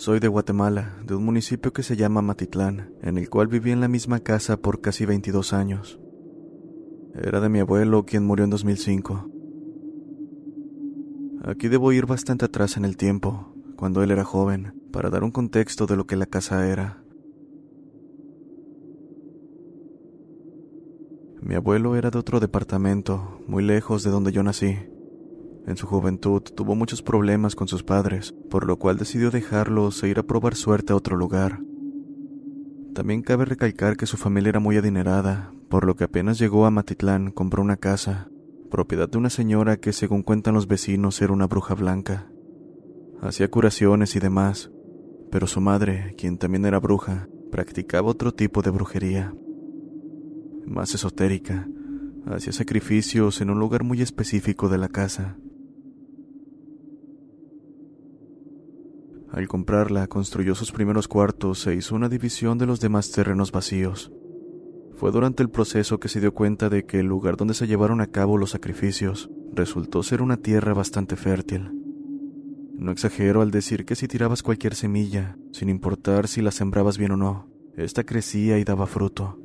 Soy de Guatemala, de un municipio que se llama Matitlán, en el cual viví en la misma casa por casi 22 años. Era de mi abuelo, quien murió en 2005. Aquí debo ir bastante atrás en el tiempo, cuando él era joven, para dar un contexto de lo que la casa era. Mi abuelo era de otro departamento, muy lejos de donde yo nací. En su juventud tuvo muchos problemas con sus padres, por lo cual decidió dejarlos e ir a probar suerte a otro lugar. También cabe recalcar que su familia era muy adinerada, por lo que apenas llegó a Matitlán compró una casa, propiedad de una señora que según cuentan los vecinos era una bruja blanca. Hacía curaciones y demás, pero su madre, quien también era bruja, practicaba otro tipo de brujería, más esotérica, hacía sacrificios en un lugar muy específico de la casa. Al comprarla, construyó sus primeros cuartos e hizo una división de los demás terrenos vacíos. Fue durante el proceso que se dio cuenta de que el lugar donde se llevaron a cabo los sacrificios resultó ser una tierra bastante fértil. No exagero al decir que si tirabas cualquier semilla, sin importar si la sembrabas bien o no, ésta crecía y daba fruto.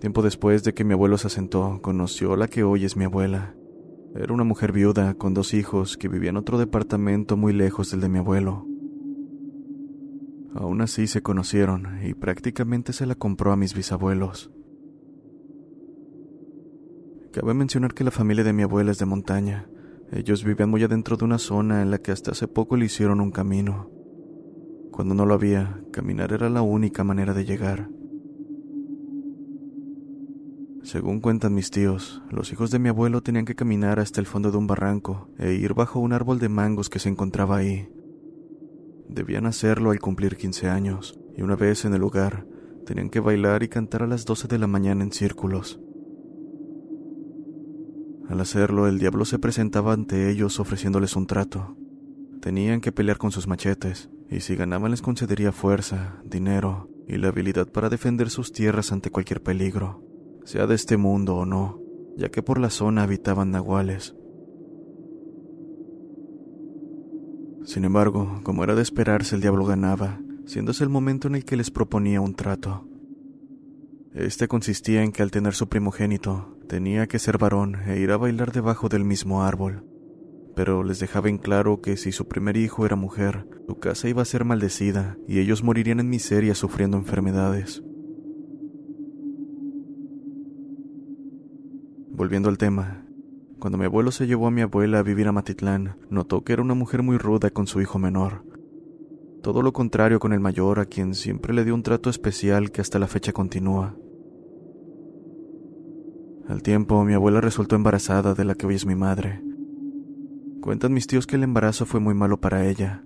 Tiempo después de que mi abuelo se asentó, conoció la que hoy es mi abuela, era una mujer viuda con dos hijos que vivía en otro departamento muy lejos del de mi abuelo. Aún así se conocieron y prácticamente se la compró a mis bisabuelos. Cabe mencionar que la familia de mi abuela es de montaña. Ellos vivían muy adentro de una zona en la que hasta hace poco le hicieron un camino. Cuando no lo había, caminar era la única manera de llegar. Según cuentan mis tíos, los hijos de mi abuelo tenían que caminar hasta el fondo de un barranco e ir bajo un árbol de mangos que se encontraba ahí. Debían hacerlo al cumplir 15 años, y una vez en el lugar, tenían que bailar y cantar a las 12 de la mañana en círculos. Al hacerlo, el diablo se presentaba ante ellos ofreciéndoles un trato. Tenían que pelear con sus machetes, y si ganaban les concedería fuerza, dinero y la habilidad para defender sus tierras ante cualquier peligro sea de este mundo o no, ya que por la zona habitaban nahuales. Sin embargo, como era de esperarse, el diablo ganaba, siéndose el momento en el que les proponía un trato. Este consistía en que al tener su primogénito, tenía que ser varón e ir a bailar debajo del mismo árbol. Pero les dejaba en claro que si su primer hijo era mujer, su casa iba a ser maldecida y ellos morirían en miseria sufriendo enfermedades. Volviendo al tema, cuando mi abuelo se llevó a mi abuela a vivir a Matitlán, notó que era una mujer muy ruda con su hijo menor. Todo lo contrario con el mayor, a quien siempre le dio un trato especial que hasta la fecha continúa. Al tiempo, mi abuela resultó embarazada de la que hoy es mi madre. Cuentan mis tíos que el embarazo fue muy malo para ella.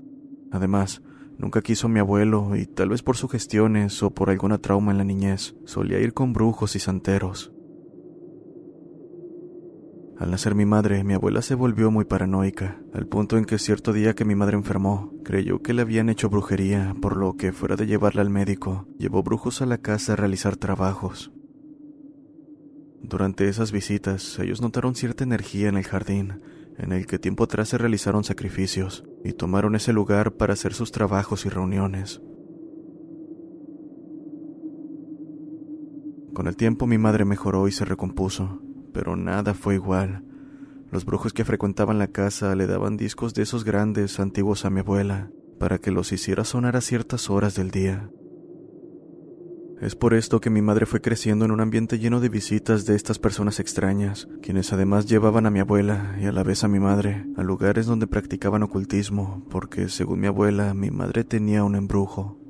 Además, nunca quiso a mi abuelo y tal vez por sugestiones o por alguna trauma en la niñez, solía ir con brujos y santeros. Al nacer mi madre, mi abuela se volvió muy paranoica, al punto en que cierto día que mi madre enfermó, creyó que le habían hecho brujería, por lo que fuera de llevarla al médico, llevó brujos a la casa a realizar trabajos. Durante esas visitas, ellos notaron cierta energía en el jardín, en el que tiempo atrás se realizaron sacrificios, y tomaron ese lugar para hacer sus trabajos y reuniones. Con el tiempo mi madre mejoró y se recompuso, pero nada fue igual. Los brujos que frecuentaban la casa le daban discos de esos grandes antiguos a mi abuela, para que los hiciera sonar a ciertas horas del día. Es por esto que mi madre fue creciendo en un ambiente lleno de visitas de estas personas extrañas, quienes además llevaban a mi abuela y a la vez a mi madre a lugares donde practicaban ocultismo, porque según mi abuela, mi madre tenía un embrujo.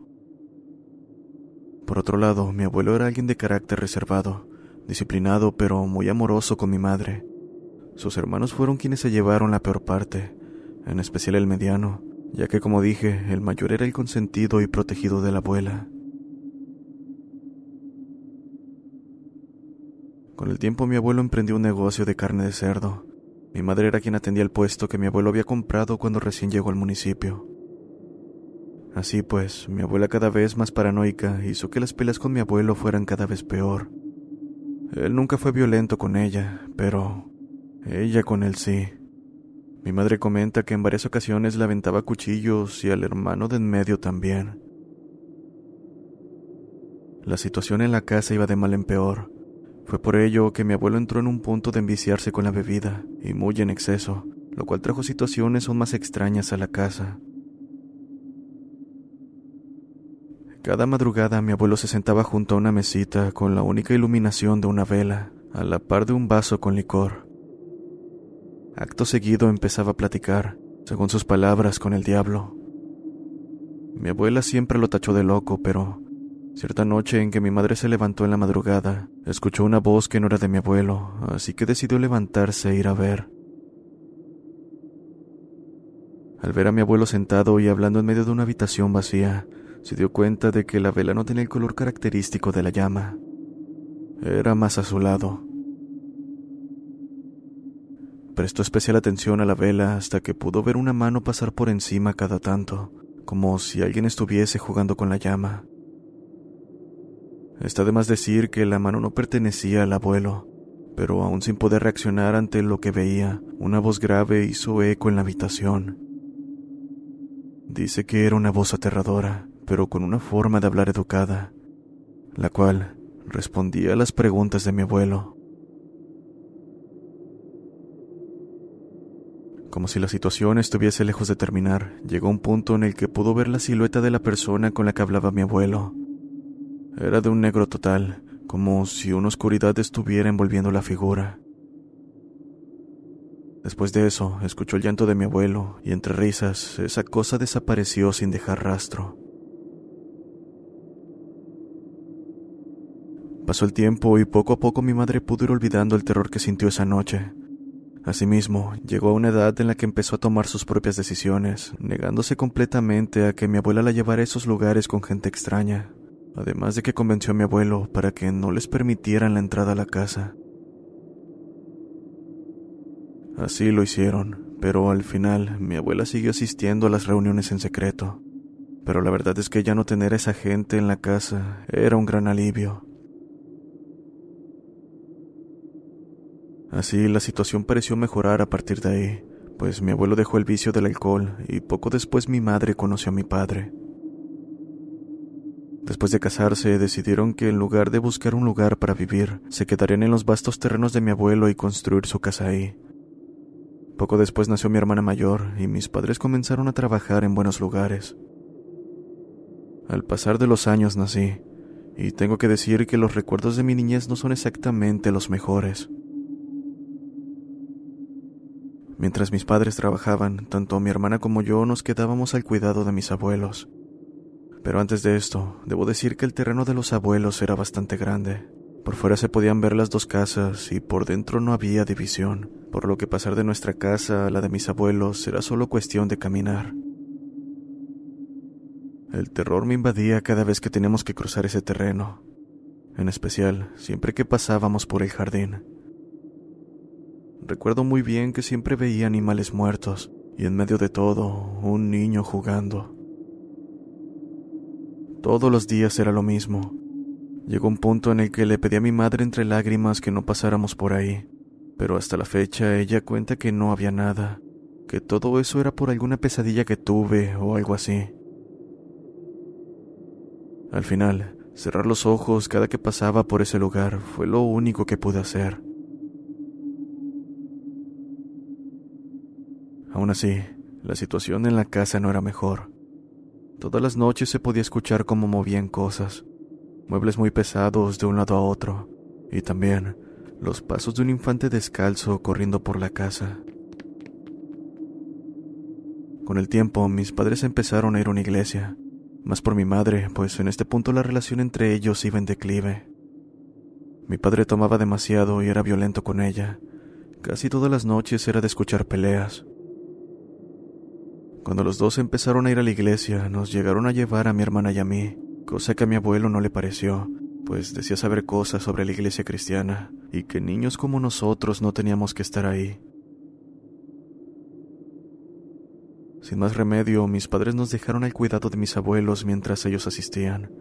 Por otro lado, mi abuelo era alguien de carácter reservado, disciplinado pero muy amoroso con mi madre. Sus hermanos fueron quienes se llevaron la peor parte, en especial el mediano, ya que como dije, el mayor era el consentido y protegido de la abuela. Con el tiempo mi abuelo emprendió un negocio de carne de cerdo. Mi madre era quien atendía el puesto que mi abuelo había comprado cuando recién llegó al municipio. Así pues, mi abuela cada vez más paranoica hizo que las peleas con mi abuelo fueran cada vez peor. Él nunca fue violento con ella, pero ella con él sí. Mi madre comenta que en varias ocasiones le aventaba cuchillos y al hermano de en medio también. La situación en la casa iba de mal en peor. Fue por ello que mi abuelo entró en un punto de enviciarse con la bebida, y muy en exceso, lo cual trajo situaciones aún más extrañas a la casa. Cada madrugada mi abuelo se sentaba junto a una mesita con la única iluminación de una vela, a la par de un vaso con licor. Acto seguido empezaba a platicar, según sus palabras, con el diablo. Mi abuela siempre lo tachó de loco, pero cierta noche en que mi madre se levantó en la madrugada, escuchó una voz que no era de mi abuelo, así que decidió levantarse e ir a ver. Al ver a mi abuelo sentado y hablando en medio de una habitación vacía, se dio cuenta de que la vela no tenía el color característico de la llama. Era más azulado. Prestó especial atención a la vela hasta que pudo ver una mano pasar por encima cada tanto, como si alguien estuviese jugando con la llama. Está de más decir que la mano no pertenecía al abuelo, pero aún sin poder reaccionar ante lo que veía, una voz grave hizo eco en la habitación. Dice que era una voz aterradora, pero con una forma de hablar educada, la cual respondía a las preguntas de mi abuelo. Como si la situación estuviese lejos de terminar, llegó un punto en el que pudo ver la silueta de la persona con la que hablaba mi abuelo. Era de un negro total, como si una oscuridad estuviera envolviendo la figura. Después de eso, escuchó el llanto de mi abuelo y entre risas, esa cosa desapareció sin dejar rastro. Pasó el tiempo y poco a poco mi madre pudo ir olvidando el terror que sintió esa noche, Asimismo, llegó a una edad en la que empezó a tomar sus propias decisiones, negándose completamente a que mi abuela la llevara a esos lugares con gente extraña, además de que convenció a mi abuelo para que no les permitieran la entrada a la casa. Así lo hicieron, pero al final mi abuela siguió asistiendo a las reuniones en secreto. Pero la verdad es que ya no tener a esa gente en la casa era un gran alivio. Así la situación pareció mejorar a partir de ahí, pues mi abuelo dejó el vicio del alcohol y poco después mi madre conoció a mi padre. Después de casarse, decidieron que en lugar de buscar un lugar para vivir, se quedarían en los vastos terrenos de mi abuelo y construir su casa ahí. Poco después nació mi hermana mayor y mis padres comenzaron a trabajar en buenos lugares. Al pasar de los años nací, y tengo que decir que los recuerdos de mi niñez no son exactamente los mejores. Mientras mis padres trabajaban, tanto mi hermana como yo nos quedábamos al cuidado de mis abuelos. Pero antes de esto, debo decir que el terreno de los abuelos era bastante grande. Por fuera se podían ver las dos casas y por dentro no había división, por lo que pasar de nuestra casa a la de mis abuelos era solo cuestión de caminar. El terror me invadía cada vez que teníamos que cruzar ese terreno, en especial siempre que pasábamos por el jardín. Recuerdo muy bien que siempre veía animales muertos y en medio de todo un niño jugando. Todos los días era lo mismo. Llegó un punto en el que le pedí a mi madre entre lágrimas que no pasáramos por ahí, pero hasta la fecha ella cuenta que no había nada, que todo eso era por alguna pesadilla que tuve o algo así. Al final, cerrar los ojos cada que pasaba por ese lugar fue lo único que pude hacer. Aún así, la situación en la casa no era mejor. Todas las noches se podía escuchar cómo movían cosas, muebles muy pesados de un lado a otro, y también los pasos de un infante descalzo corriendo por la casa. Con el tiempo, mis padres empezaron a ir a una iglesia, más por mi madre, pues en este punto la relación entre ellos iba en declive. Mi padre tomaba demasiado y era violento con ella. Casi todas las noches era de escuchar peleas. Cuando los dos empezaron a ir a la iglesia, nos llegaron a llevar a mi hermana y a mí, cosa que a mi abuelo no le pareció, pues decía saber cosas sobre la iglesia cristiana y que niños como nosotros no teníamos que estar ahí. Sin más remedio, mis padres nos dejaron al cuidado de mis abuelos mientras ellos asistían.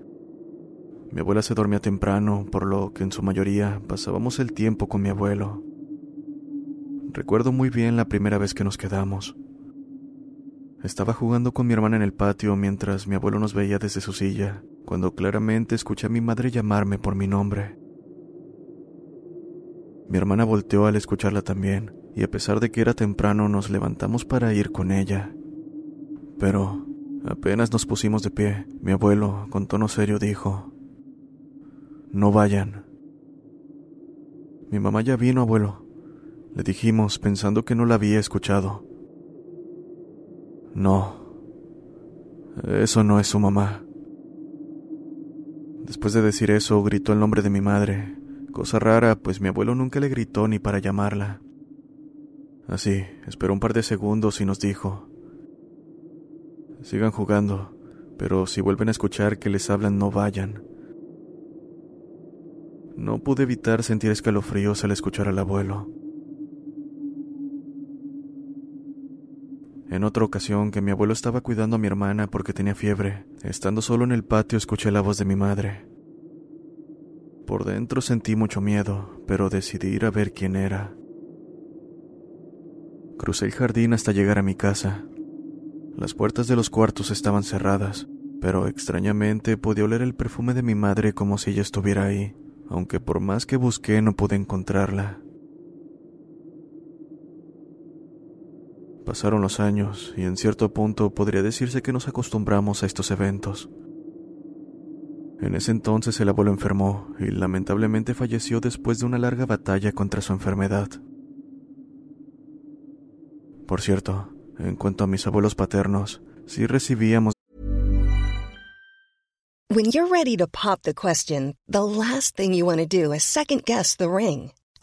Mi abuela se dormía temprano, por lo que en su mayoría pasábamos el tiempo con mi abuelo. Recuerdo muy bien la primera vez que nos quedamos. Estaba jugando con mi hermana en el patio mientras mi abuelo nos veía desde su silla, cuando claramente escuché a mi madre llamarme por mi nombre. Mi hermana volteó al escucharla también, y a pesar de que era temprano nos levantamos para ir con ella. Pero apenas nos pusimos de pie, mi abuelo, con tono serio, dijo, No vayan. Mi mamá ya vino, abuelo, le dijimos pensando que no la había escuchado. No, eso no es su mamá. Después de decir eso, gritó el nombre de mi madre, cosa rara, pues mi abuelo nunca le gritó ni para llamarla. Así, esperó un par de segundos y nos dijo, Sigan jugando, pero si vuelven a escuchar que les hablan no vayan. No pude evitar sentir escalofríos al escuchar al abuelo. En otra ocasión que mi abuelo estaba cuidando a mi hermana porque tenía fiebre, estando solo en el patio escuché la voz de mi madre. Por dentro sentí mucho miedo, pero decidí ir a ver quién era. Crucé el jardín hasta llegar a mi casa. Las puertas de los cuartos estaban cerradas, pero extrañamente podía oler el perfume de mi madre como si ella estuviera ahí, aunque por más que busqué no pude encontrarla. Pasaron los años y en cierto punto podría decirse que nos acostumbramos a estos eventos. En ese entonces el abuelo enfermó y lamentablemente falleció después de una larga batalla contra su enfermedad. Por cierto, en cuanto a mis abuelos paternos, sí recibíamos When you're ready to pop the question, the last thing you want to do is second guess the ring.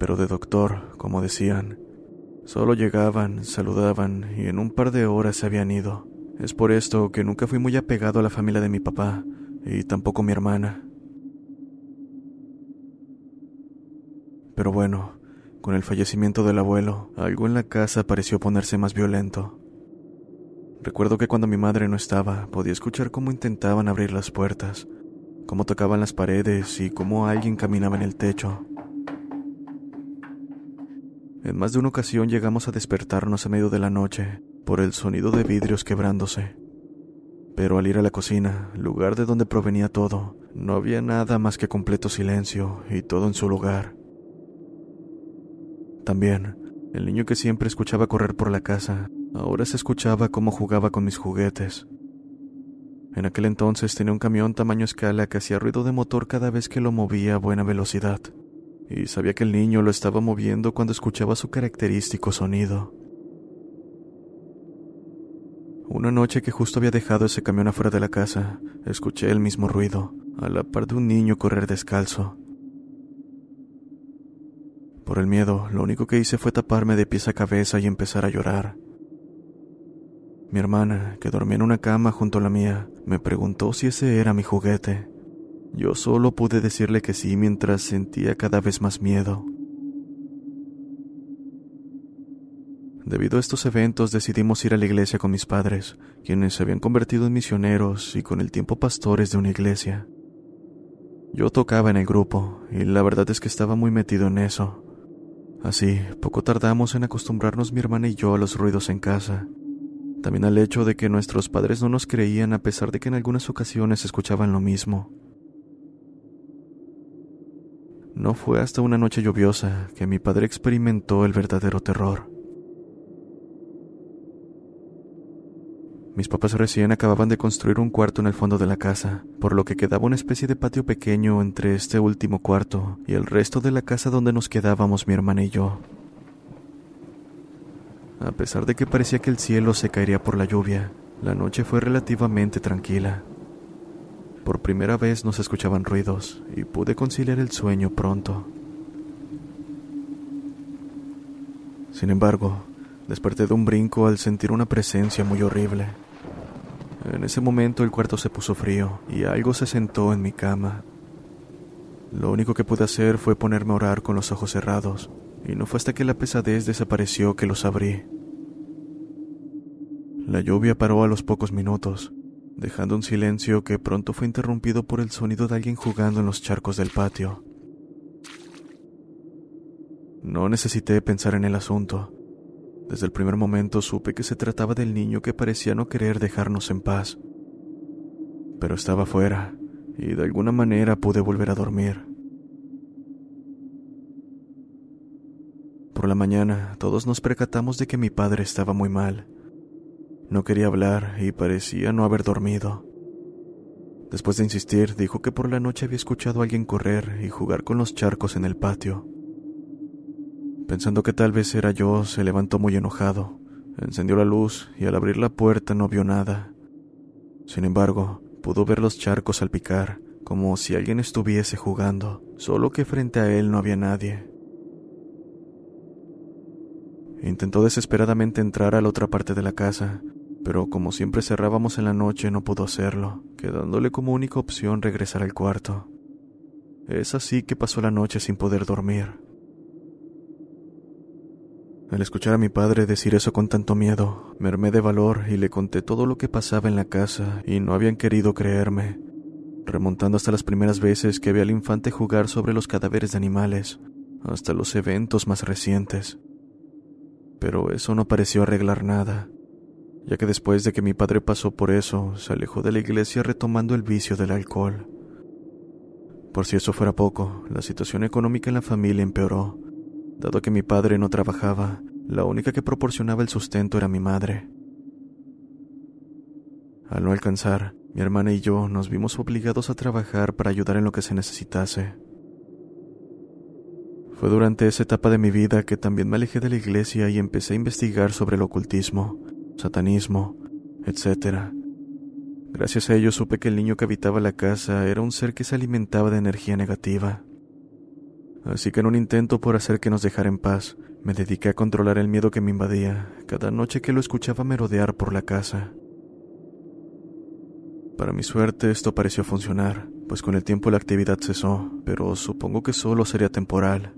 pero de doctor, como decían. Solo llegaban, saludaban y en un par de horas se habían ido. Es por esto que nunca fui muy apegado a la familia de mi papá y tampoco mi hermana. Pero bueno, con el fallecimiento del abuelo, algo en la casa pareció ponerse más violento. Recuerdo que cuando mi madre no estaba, podía escuchar cómo intentaban abrir las puertas, cómo tocaban las paredes y cómo alguien caminaba en el techo. En más de una ocasión llegamos a despertarnos a medio de la noche por el sonido de vidrios quebrándose. Pero al ir a la cocina, lugar de donde provenía todo, no había nada más que completo silencio y todo en su lugar. También, el niño que siempre escuchaba correr por la casa, ahora se escuchaba cómo jugaba con mis juguetes. En aquel entonces tenía un camión tamaño escala que hacía ruido de motor cada vez que lo movía a buena velocidad, y sabía que el niño lo estaba moviendo cuando escuchaba su característico sonido. Una noche que justo había dejado ese camión afuera de la casa, escuché el mismo ruido, a la par de un niño correr descalzo. Por el miedo, lo único que hice fue taparme de pies a cabeza y empezar a llorar. Mi hermana, que dormía en una cama junto a la mía, me preguntó si ese era mi juguete. Yo solo pude decirle que sí mientras sentía cada vez más miedo. Debido a estos eventos decidimos ir a la iglesia con mis padres, quienes se habían convertido en misioneros y con el tiempo pastores de una iglesia. Yo tocaba en el grupo, y la verdad es que estaba muy metido en eso. Así, poco tardamos en acostumbrarnos mi hermana y yo a los ruidos en casa. También al hecho de que nuestros padres no nos creían a pesar de que en algunas ocasiones escuchaban lo mismo. No fue hasta una noche lluviosa que mi padre experimentó el verdadero terror. Mis papás recién acababan de construir un cuarto en el fondo de la casa, por lo que quedaba una especie de patio pequeño entre este último cuarto y el resto de la casa donde nos quedábamos mi hermana y yo. A pesar de que parecía que el cielo se caería por la lluvia, la noche fue relativamente tranquila. Por primera vez no se escuchaban ruidos y pude conciliar el sueño pronto. Sin embargo, Desperté de un brinco al sentir una presencia muy horrible. En ese momento el cuarto se puso frío y algo se sentó en mi cama. Lo único que pude hacer fue ponerme a orar con los ojos cerrados, y no fue hasta que la pesadez desapareció que los abrí. La lluvia paró a los pocos minutos, dejando un silencio que pronto fue interrumpido por el sonido de alguien jugando en los charcos del patio. No necesité pensar en el asunto. Desde el primer momento supe que se trataba del niño que parecía no querer dejarnos en paz. Pero estaba fuera, y de alguna manera pude volver a dormir. Por la mañana, todos nos percatamos de que mi padre estaba muy mal. No quería hablar y parecía no haber dormido. Después de insistir, dijo que por la noche había escuchado a alguien correr y jugar con los charcos en el patio. Pensando que tal vez era yo, se levantó muy enojado, encendió la luz y al abrir la puerta no vio nada. Sin embargo, pudo ver los charcos salpicar, como si alguien estuviese jugando, solo que frente a él no había nadie. Intentó desesperadamente entrar a la otra parte de la casa, pero como siempre cerrábamos en la noche no pudo hacerlo, quedándole como única opción regresar al cuarto. Es así que pasó la noche sin poder dormir. Al escuchar a mi padre decir eso con tanto miedo, me armé de valor y le conté todo lo que pasaba en la casa y no habían querido creerme, remontando hasta las primeras veces que vi al infante jugar sobre los cadáveres de animales, hasta los eventos más recientes. Pero eso no pareció arreglar nada, ya que después de que mi padre pasó por eso, se alejó de la iglesia retomando el vicio del alcohol. Por si eso fuera poco, la situación económica en la familia empeoró Dado que mi padre no trabajaba, la única que proporcionaba el sustento era mi madre. Al no alcanzar, mi hermana y yo nos vimos obligados a trabajar para ayudar en lo que se necesitase. Fue durante esa etapa de mi vida que también me alejé de la iglesia y empecé a investigar sobre el ocultismo, satanismo, etc. Gracias a ello supe que el niño que habitaba la casa era un ser que se alimentaba de energía negativa. Así que en un intento por hacer que nos dejara en paz, me dediqué a controlar el miedo que me invadía cada noche que lo escuchaba merodear por la casa. Para mi suerte esto pareció funcionar, pues con el tiempo la actividad cesó, pero supongo que solo sería temporal.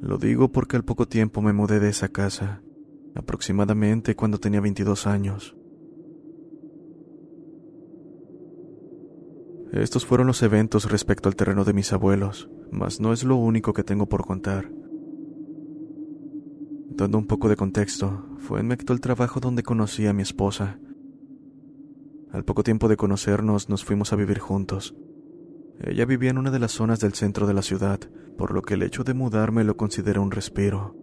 Lo digo porque al poco tiempo me mudé de esa casa, aproximadamente cuando tenía 22 años. Estos fueron los eventos respecto al terreno de mis abuelos, mas no es lo único que tengo por contar. Dando un poco de contexto, fue en Mecto el trabajo donde conocí a mi esposa. Al poco tiempo de conocernos nos fuimos a vivir juntos. Ella vivía en una de las zonas del centro de la ciudad, por lo que el hecho de mudarme lo considero un respiro.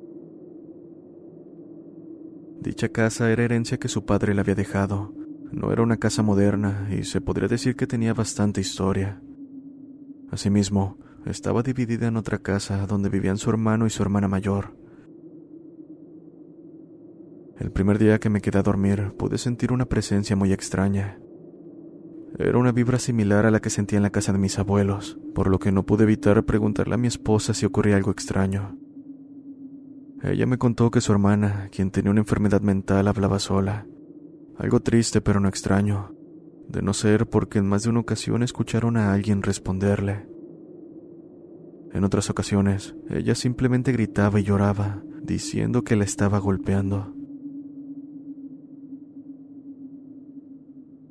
Dicha casa era herencia que su padre le había dejado, no era una casa moderna y se podría decir que tenía bastante historia. Asimismo, estaba dividida en otra casa donde vivían su hermano y su hermana mayor. El primer día que me quedé a dormir pude sentir una presencia muy extraña. Era una vibra similar a la que sentía en la casa de mis abuelos, por lo que no pude evitar preguntarle a mi esposa si ocurría algo extraño. Ella me contó que su hermana, quien tenía una enfermedad mental, hablaba sola. Algo triste pero no extraño, de no ser porque en más de una ocasión escucharon a alguien responderle. En otras ocasiones, ella simplemente gritaba y lloraba, diciendo que la estaba golpeando.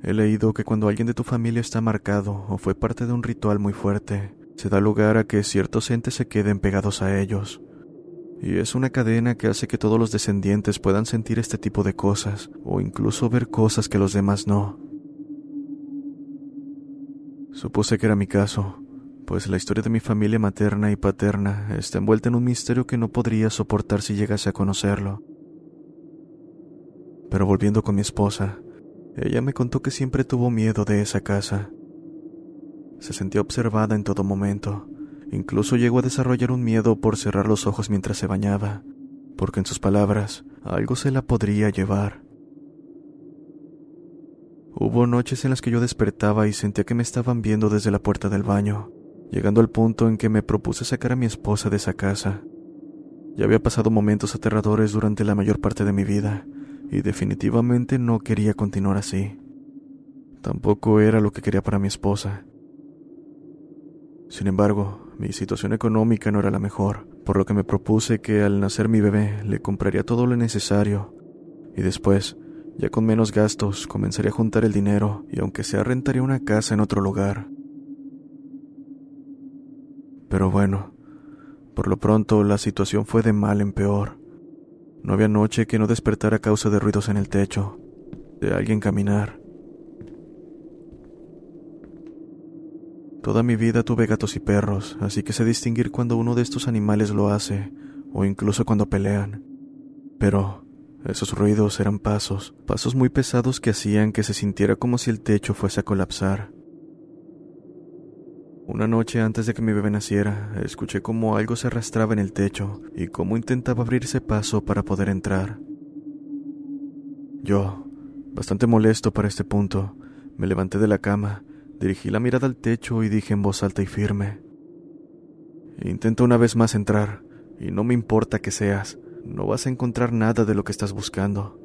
He leído que cuando alguien de tu familia está marcado o fue parte de un ritual muy fuerte, se da lugar a que ciertos entes se queden pegados a ellos, y es una cadena que hace que todos los descendientes puedan sentir este tipo de cosas o incluso ver cosas que los demás no. Supuse que era mi caso, pues la historia de mi familia materna y paterna está envuelta en un misterio que no podría soportar si llegase a conocerlo. Pero volviendo con mi esposa, ella me contó que siempre tuvo miedo de esa casa. Se sentía observada en todo momento, Incluso llegó a desarrollar un miedo por cerrar los ojos mientras se bañaba, porque en sus palabras, algo se la podría llevar. Hubo noches en las que yo despertaba y sentía que me estaban viendo desde la puerta del baño, llegando al punto en que me propuse sacar a mi esposa de esa casa. Ya había pasado momentos aterradores durante la mayor parte de mi vida, y definitivamente no quería continuar así. Tampoco era lo que quería para mi esposa. Sin embargo, mi situación económica no era la mejor, por lo que me propuse que al nacer mi bebé le compraría todo lo necesario y después, ya con menos gastos, comenzaría a juntar el dinero y aunque sea rentaría una casa en otro lugar. Pero bueno, por lo pronto la situación fue de mal en peor. No había noche que no despertara a causa de ruidos en el techo, de alguien caminar, Toda mi vida tuve gatos y perros, así que sé distinguir cuando uno de estos animales lo hace, o incluso cuando pelean. Pero esos ruidos eran pasos, pasos muy pesados que hacían que se sintiera como si el techo fuese a colapsar. Una noche antes de que mi bebé naciera, escuché como algo se arrastraba en el techo y cómo intentaba abrirse paso para poder entrar. Yo, bastante molesto para este punto, me levanté de la cama Dirigí la mirada al techo y dije en voz alta y firme, Intenta una vez más entrar, y no me importa que seas, no vas a encontrar nada de lo que estás buscando,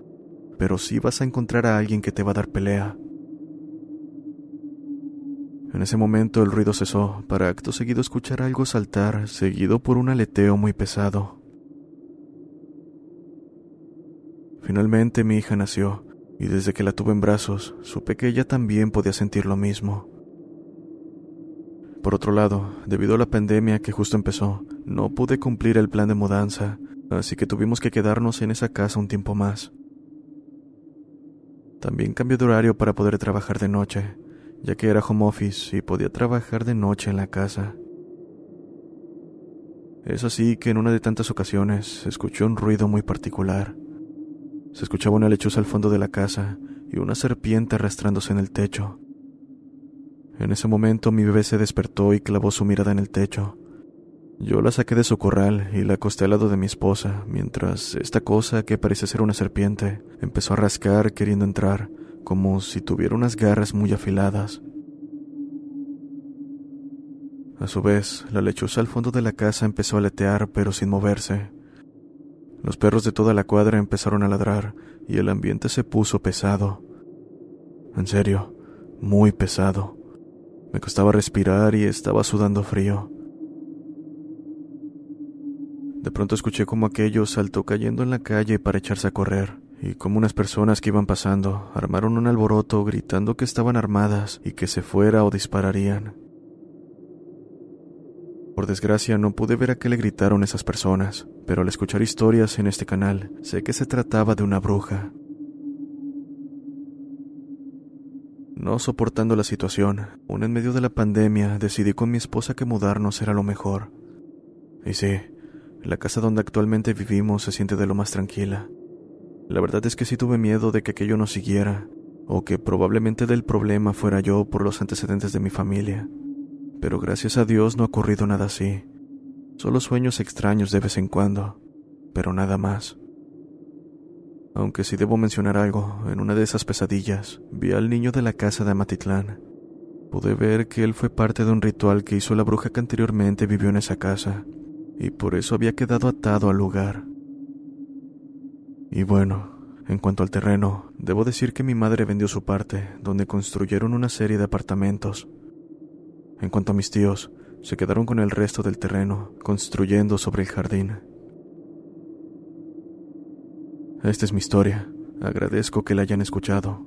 pero sí vas a encontrar a alguien que te va a dar pelea. En ese momento el ruido cesó, para acto seguido escuchar algo saltar, seguido por un aleteo muy pesado. Finalmente mi hija nació, y desde que la tuve en brazos, supe que ella también podía sentir lo mismo. Por otro lado, debido a la pandemia que justo empezó, no pude cumplir el plan de mudanza, así que tuvimos que quedarnos en esa casa un tiempo más. También cambié de horario para poder trabajar de noche, ya que era home office y podía trabajar de noche en la casa. Es así que en una de tantas ocasiones escuché un ruido muy particular. Se escuchaba una lechuza al fondo de la casa y una serpiente arrastrándose en el techo. En ese momento mi bebé se despertó y clavó su mirada en el techo. Yo la saqué de su corral y la acosté al lado de mi esposa, mientras esta cosa, que parece ser una serpiente, empezó a rascar queriendo entrar, como si tuviera unas garras muy afiladas. A su vez, la lechuza al fondo de la casa empezó a aletear, pero sin moverse. Los perros de toda la cuadra empezaron a ladrar y el ambiente se puso pesado. En serio, muy pesado. Me costaba respirar y estaba sudando frío. De pronto escuché como aquello saltó cayendo en la calle para echarse a correr, y como unas personas que iban pasando armaron un alboroto gritando que estaban armadas y que se fuera o dispararían. Por desgracia no pude ver a qué le gritaron esas personas, pero al escuchar historias en este canal sé que se trataba de una bruja. No soportando la situación, aún en medio de la pandemia, decidí con mi esposa que mudarnos era lo mejor. Y sí, la casa donde actualmente vivimos se siente de lo más tranquila. La verdad es que sí tuve miedo de que aquello nos siguiera, o que probablemente del problema fuera yo por los antecedentes de mi familia pero gracias a Dios no ha ocurrido nada así. Solo sueños extraños de vez en cuando, pero nada más. Aunque si debo mencionar algo, en una de esas pesadillas vi al niño de la casa de Amatitlán. Pude ver que él fue parte de un ritual que hizo la bruja que anteriormente vivió en esa casa, y por eso había quedado atado al lugar. Y bueno, en cuanto al terreno, debo decir que mi madre vendió su parte, donde construyeron una serie de apartamentos. En cuanto a mis tíos, se quedaron con el resto del terreno, construyendo sobre el jardín. Esta es mi historia. Agradezco que la hayan escuchado.